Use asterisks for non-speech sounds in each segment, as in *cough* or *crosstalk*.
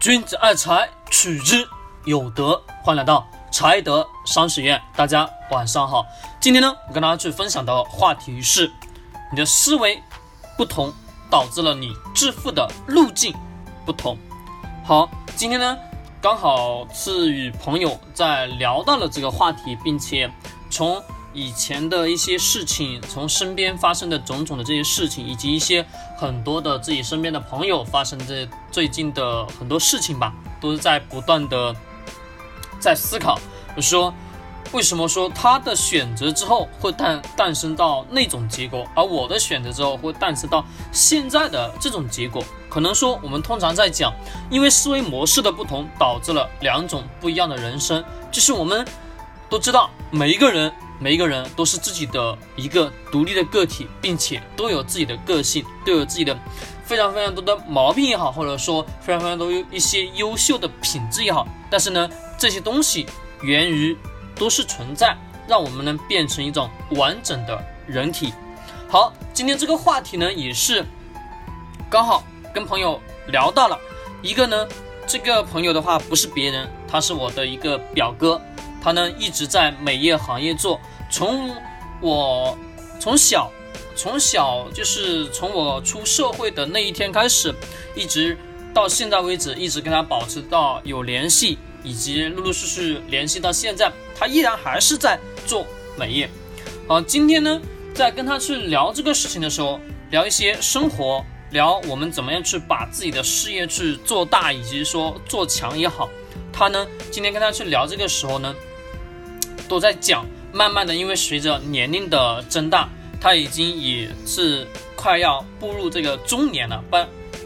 君子爱财，取之有德。欢迎来到财德商学院，大家晚上好。今天呢，我跟大家去分享的话题是：你的思维不同，导致了你致富的路径不同。好，今天呢，刚好是与朋友在聊到了这个话题，并且从。以前的一些事情，从身边发生的种种的这些事情，以及一些很多的自己身边的朋友发生的最近的很多事情吧，都是在不断的 *tsk* 在思考，就说为什么说他的选择之后会诞诞生到那种结果，而我的选择之后会诞生到现在的这种结果？可能说我们通常在讲，因为思维模式的不同，导致了两种不一样的人生。就是我们都知道，每一个人。每一个人都是自己的一个独立的个体，并且都有自己的个性，都有自己的非常非常多的毛病也好，或者说非常非常多一些优秀的品质也好。但是呢，这些东西源于都是存在，让我们能变成一种完整的人体。好，今天这个话题呢，也是刚好跟朋友聊到了一个呢，这个朋友的话不是别人，他是我的一个表哥。他呢一直在美业行业做，从我从小从小就是从我出社会的那一天开始，一直到现在为止，一直跟他保持到有联系，以及陆陆续续联系到现在，他依然还是在做美业。啊，今天呢在跟他去聊这个事情的时候，聊一些生活，聊我们怎么样去把自己的事业去做大，以及说做强也好。他呢今天跟他去聊这个时候呢。都在讲，慢慢的，因为随着年龄的增大，他已经也是快要步入这个中年了，不，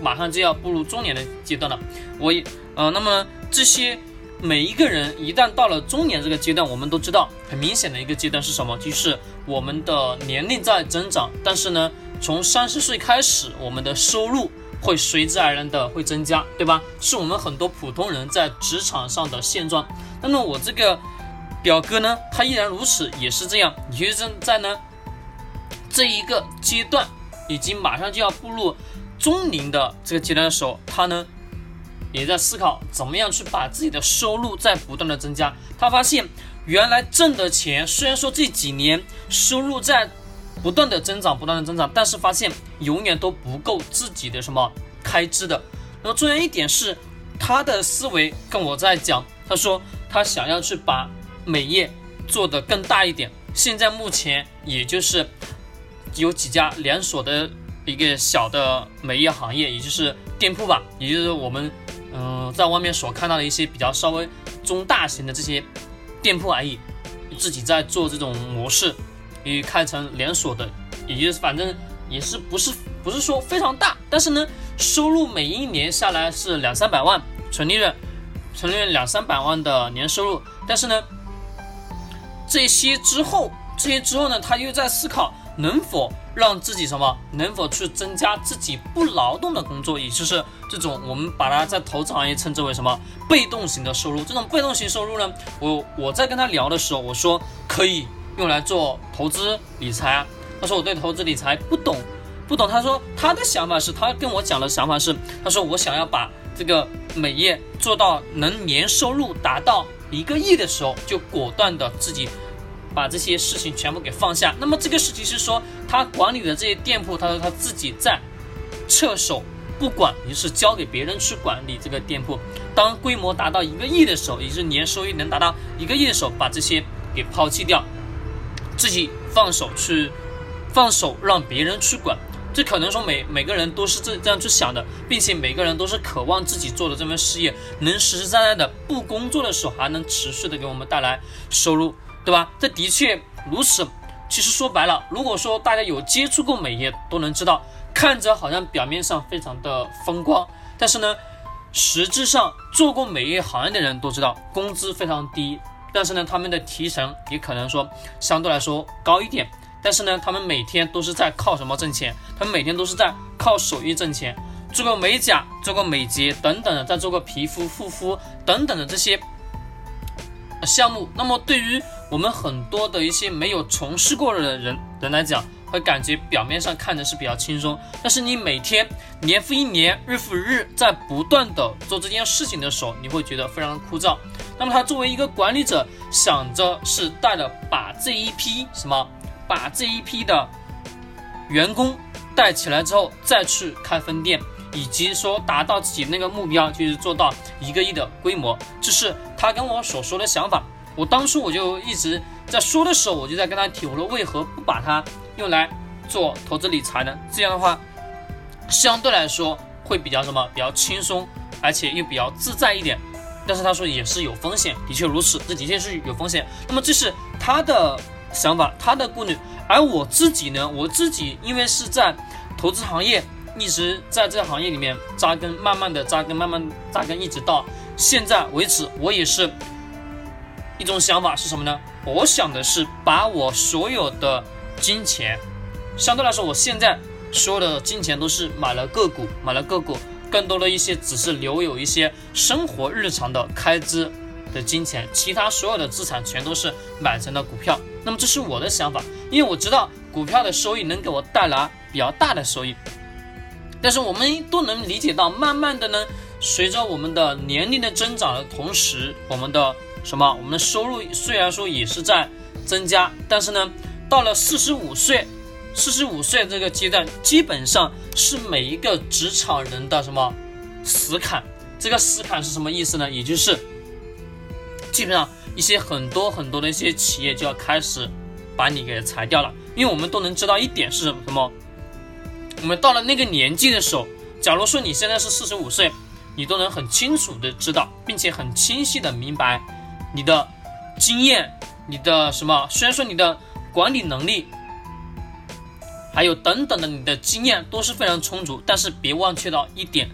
马上就要步入中年的阶段了。我也，呃，那么这些每一个人一旦到了中年这个阶段，我们都知道很明显的一个阶段是什么？就是我们的年龄在增长，但是呢，从三十岁开始，我们的收入会随之而然的会增加，对吧？是我们很多普通人在职场上的现状。那么我这个。表哥呢，他依然如此，也是这样。也就是在呢这一个阶段，已经马上就要步入中年的这个阶段的时候，他呢也在思考怎么样去把自己的收入在不断的增加。他发现原来挣的钱，虽然说这几年收入在不断的增长，不断的增长，但是发现永远都不够自己的什么开支的。那么重要一点是，他的思维跟我在讲，他说他想要去把。美业做的更大一点，现在目前也就是有几家连锁的一个小的美业行业，也就是店铺吧，也就是我们嗯在外面所看到的一些比较稍微中大型的这些店铺而已，自己在做这种模式，也开成连锁的，也就是反正也是不是不是说非常大，但是呢收入每一年下来是两三百万，纯利润纯利润两三百万的年收入，但是呢。这些之后，这些之后呢，他又在思考能否让自己什么，能否去增加自己不劳动的工作，也就是这种我们把它在投资行业称之为什么被动型的收入。这种被动型收入呢，我我在跟他聊的时候，我说可以用来做投资理财啊。他说我对投资理财不懂，不懂。他说他的想法是他跟我讲的想法是，他说我想要把这个美业做到能年收入达到一个亿的时候，就果断的自己。把这些事情全部给放下。那么这个事情是说，他管理的这些店铺，他说他自己在撤手不管，于是交给别人去管理这个店铺。当规模达到一个亿的时候，也就是年收益能达到一个亿的时候，把这些给抛弃掉，自己放手去放手让别人去管。这可能说每每个人都是这这样去想的，并且每个人都是渴望自己做的这份事业能实实在在的不工作的时候还能持续的给我们带来收入。对吧？这的确如此。其实说白了，如果说大家有接触过美业，都能知道，看着好像表面上非常的风光，但是呢，实质上做过美业行业的人都知道，工资非常低。但是呢，他们的提成也可能说相对来说高一点。但是呢，他们每天都是在靠什么挣钱？他们每天都是在靠手艺挣钱，做个美甲、做个美睫等等的，再做个皮肤护肤等等的这些。项目，那么对于我们很多的一些没有从事过的人人来讲，会感觉表面上看着是比较轻松，但是你每天年复一年，日复日，在不断的做这件事情的时候，你会觉得非常枯燥。那么他作为一个管理者，想着是带着把这一批什么，把这一批的员工带起来之后，再去开分店，以及说达到自己那个目标，就是做到一个亿的规模，这是他跟我所说的想法。我当初我就一直在说的时候，我就在跟他提，我说为何不把它用来做投资理财呢？这样的话，相对来说会比较什么？比较轻松，而且又比较自在一点。但是他说也是有风险，的确如此，这的确是有风险。那么这是他的想法，他的顾虑。而我自己呢，我自己因为是在投资行业，一直在这个行业里面扎根，慢慢的扎根，慢慢扎根，一直到现在为止，我也是。一种想法是什么呢？我想的是把我所有的金钱，相对来说，我现在所有的金钱都是买了个股，买了个股，更多的一些只是留有一些生活日常的开支的金钱，其他所有的资产全都是买成了股票。那么这是我的想法，因为我知道股票的收益能给我带来比较大的收益。但是我们都能理解到，慢慢的呢，随着我们的年龄的增长的同时，我们的什么？我们的收入虽然说也是在增加，但是呢，到了四十五岁，四十五岁这个阶段，基本上是每一个职场人的什么死坎？这个死坎是什么意思呢？也就是基本上一些很多很多的一些企业就要开始把你给裁掉了。因为我们都能知道一点是什么？我们到了那个年纪的时候，假如说你现在是四十五岁，你都能很清楚的知道，并且很清晰的明白。你的经验，你的什么？虽然说你的管理能力，还有等等的你的经验都是非常充足，但是别忘却到一点：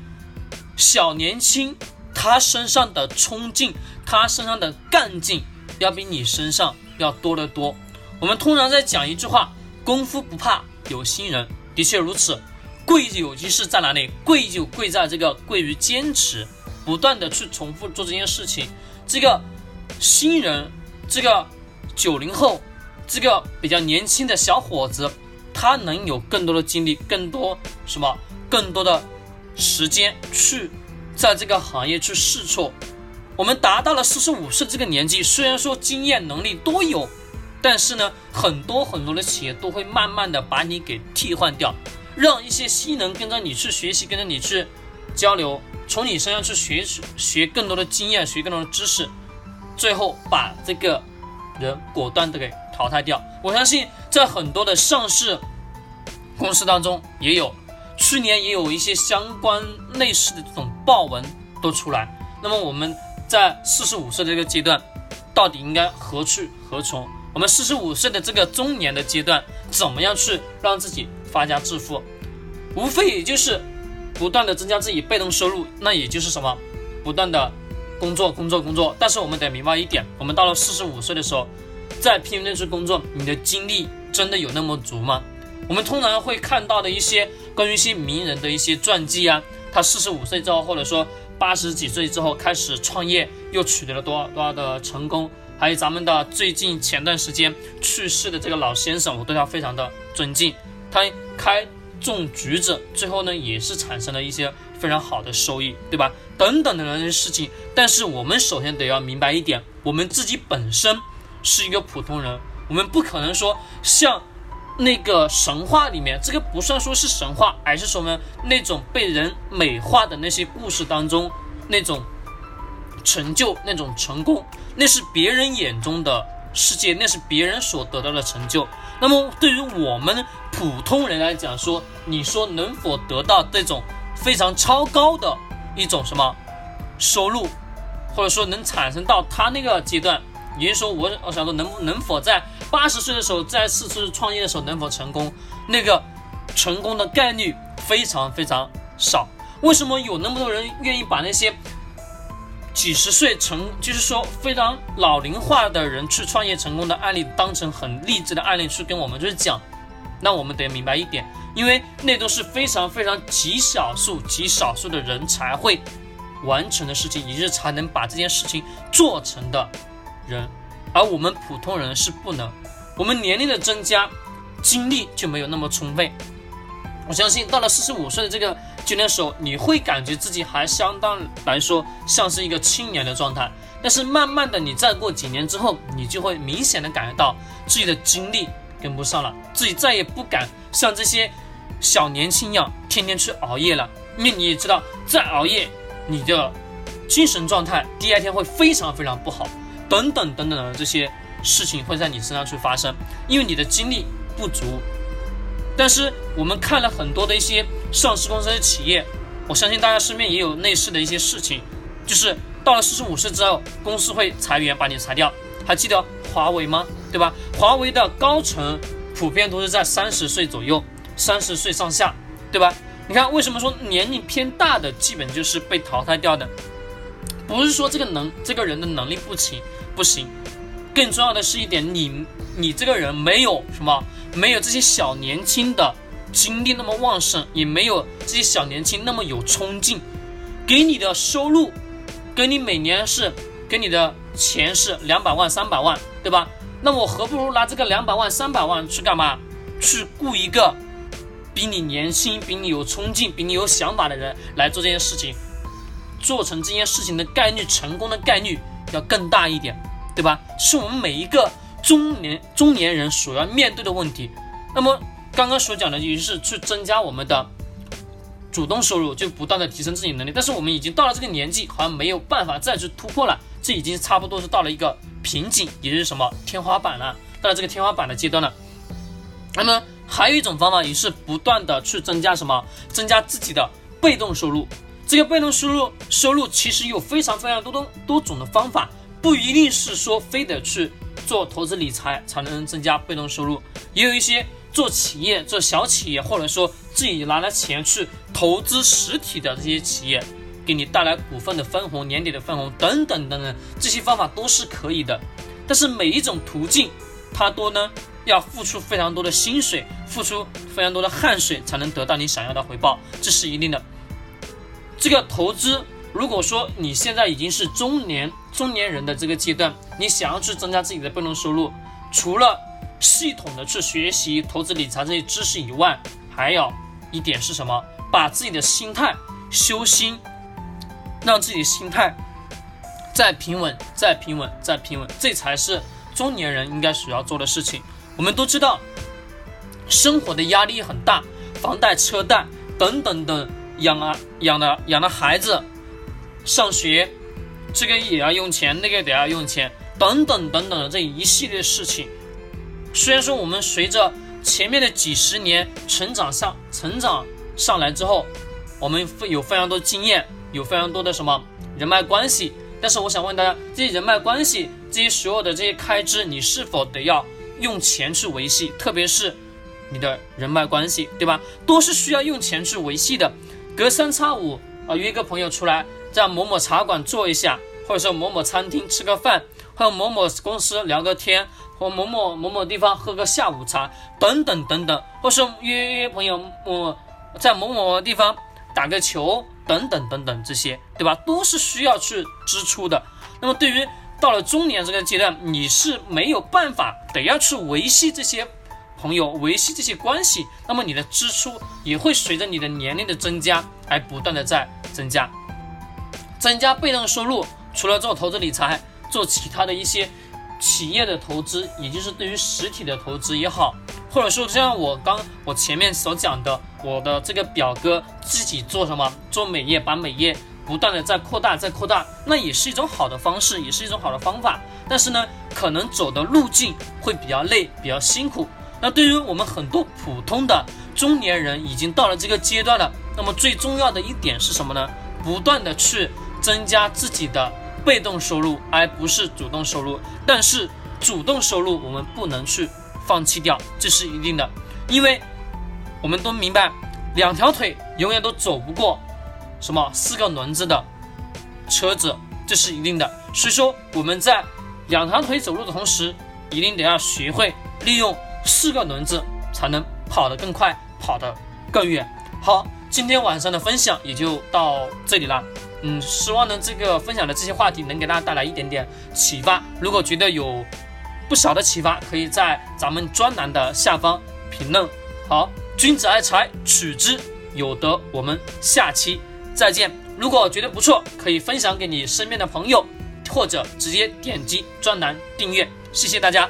小年轻他身上的冲劲，他身上的干劲，要比你身上要多得多。我们通常在讲一句话：功夫不怕有心人。的确如此，贵有机是在哪里？贵就贵在这个贵于坚持，不断的去重复做这件事情，这个。新人，这个九零后，这个比较年轻的小伙子，他能有更多的精力，更多什么，更多的时间去在这个行业去试错。我们达到了四十五岁这个年纪，虽然说经验能力都有，但是呢，很多很多的企业都会慢慢的把你给替换掉，让一些新人跟着你去学习，跟着你去交流，从你身上去学学更多的经验，学更多的知识。最后把这个人果断的给淘汰掉。我相信在很多的上市公司当中也有，去年也有一些相关类似的这种报文都出来。那么我们在四十五岁这个阶段，到底应该何去何从？我们四十五岁的这个中年的阶段，怎么样去让自己发家致富？无非也就是不断的增加自己被动收入，那也就是什么，不断的。工作，工作，工作。但是我们得明白一点，我们到了四十五岁的时候，在拼命去工作，你的精力真的有那么足吗？我们通常会看到的一些关于一些名人的一些传记啊，他四十五岁之后，或者说八十几岁之后开始创业，又取得了多少多少的成功。还有咱们的最近前段时间去世的这个老先生，我对他非常的尊敬。他开种橘子，最后呢也是产生了一些。非常好的收益，对吧？等等的那些事情，但是我们首先得要明白一点，我们自己本身是一个普通人，我们不可能说像那个神话里面，这个不算说是神话，而是说呢那种被人美化的那些故事当中那种成就、那种成功，那是别人眼中的世界，那是别人所得到的成就。那么对于我们普通人来讲，说你说能否得到这种？非常超高的一种什么收入，或者说能产生到他那个阶段，也就是说，我我想说，能能否在八十岁的时候再次次创业的时候能否成功？那个成功的概率非常非常少。为什么有那么多人愿意把那些几十岁成，就是说非常老龄化的人去创业成功的案例当成很励志的案例去跟我们就是讲？那我们得明白一点。因为那都是非常非常极少数、极少数的人才会完成的事情，也就是才能把这件事情做成的人，而我们普通人是不能。我们年龄的增加，精力就没有那么充沛。我相信到了四十五岁的这个阶段时候，你会感觉自己还相当来说像是一个青年的状态。但是慢慢的，你再过几年之后，你就会明显的感觉到自己的精力跟不上了，自己再也不敢像这些小年轻一样天天去熬夜了。因为你也知道，再熬夜，你的精神状态第二天会非常非常不好，等等等等的这些事情会在你身上去发生，因为你的精力不足。但是我们看了很多的一些上市公司的企业，我相信大家身边也有类似的一些事情，就是到了四十五岁之后，公司会裁员把你裁掉。还记得华为吗？对吧？华为的高层普遍都是在三十岁左右，三十岁上下，对吧？你看为什么说年龄偏大的基本就是被淘汰掉的？不是说这个能这个人的能力不行不行，更重要的是一点，你你这个人没有什么。没有这些小年轻的精力那么旺盛，也没有这些小年轻那么有冲劲，给你的收入，给你每年是给你的钱是两百万三百万，对吧？那我何不如拿这个两百万三百万去干嘛？去雇一个比你年轻、比你有冲劲、比你有想法的人来做这件事情，做成这件事情的概率、成功的概率要更大一点，对吧？是我们每一个。中年中年人所要面对的问题，那么刚刚所讲的也是去增加我们的主动收入，就不断的提升自己能力。但是我们已经到了这个年纪，好像没有办法再去突破了，这已经差不多是到了一个瓶颈，也就是什么天花板了，到了这个天花板的阶段了。那么还有一种方法，也是不断的去增加什么，增加自己的被动收入。这个被动收入收入其实有非常非常多多多种的方法，不一定是说非得去。做投资理财才能增加被动收入，也有一些做企业、做小企业，或者说自己拿了钱去投资实体的这些企业，给你带来股份的分红、年底的分红等等等等，这些方法都是可以的。但是每一种途径，它都呢要付出非常多的薪水，付出非常多的汗水，才能得到你想要的回报，这是一定的。这个投资。如果说你现在已经是中年中年人的这个阶段，你想要去增加自己的被动收入，除了系统的去学习投资理财这些知识以外，还有一点是什么？把自己的心态修心，让自己心态再平稳、再平稳、再平稳，这才是中年人应该所要做的事情。我们都知道，生活的压力很大，房贷、车贷等等等，养啊养的养的孩子。上学，这个也要用钱，那个得要用钱，等等等等的这一系列事情。虽然说我们随着前面的几十年成长上成长上来之后，我们会有非常多经验，有非常多的什么人脉关系，但是我想问大家，这些人脉关系，这些所有的这些开支，你是否得要用钱去维系？特别是你的人脉关系，对吧？都是需要用钱去维系的。隔三差五啊，约个朋友出来。在某某茶馆坐一下，或者说某某餐厅吃个饭，或某某公司聊个天，或某某某某地方喝个下午茶，等等等等，或是约约朋友，我在某某地方打个球，等等等等，这些对吧？都是需要去支出的。那么对于到了中年这个阶段，你是没有办法得要去维系这些朋友，维系这些关系，那么你的支出也会随着你的年龄的增加而不断的在增加。增加被动收入，除了做投资理财，做其他的一些企业的投资，也就是对于实体的投资也好，或者说像我刚我前面所讲的，我的这个表哥自己做什么，做美业，把美业不断的在扩大，在扩大，那也是一种好的方式，也是一种好的方法。但是呢，可能走的路径会比较累，比较辛苦。那对于我们很多普通的中年人，已经到了这个阶段了，那么最重要的一点是什么呢？不断的去。增加自己的被动收入，而不是主动收入。但是主动收入我们不能去放弃掉，这是一定的。因为我们都明白，两条腿永远都走不过什么四个轮子的车子，这是一定的。所以说我们在两条腿走路的同时，一定得要学会利用四个轮子，才能跑得更快，跑得更远。好，今天晚上的分享也就到这里了。嗯，希望呢这个分享的这些话题能给大家带来一点点启发。如果觉得有不小的启发，可以在咱们专栏的下方评论。好，君子爱财，取之有德。我们下期再见。如果觉得不错，可以分享给你身边的朋友，或者直接点击专栏订阅。谢谢大家。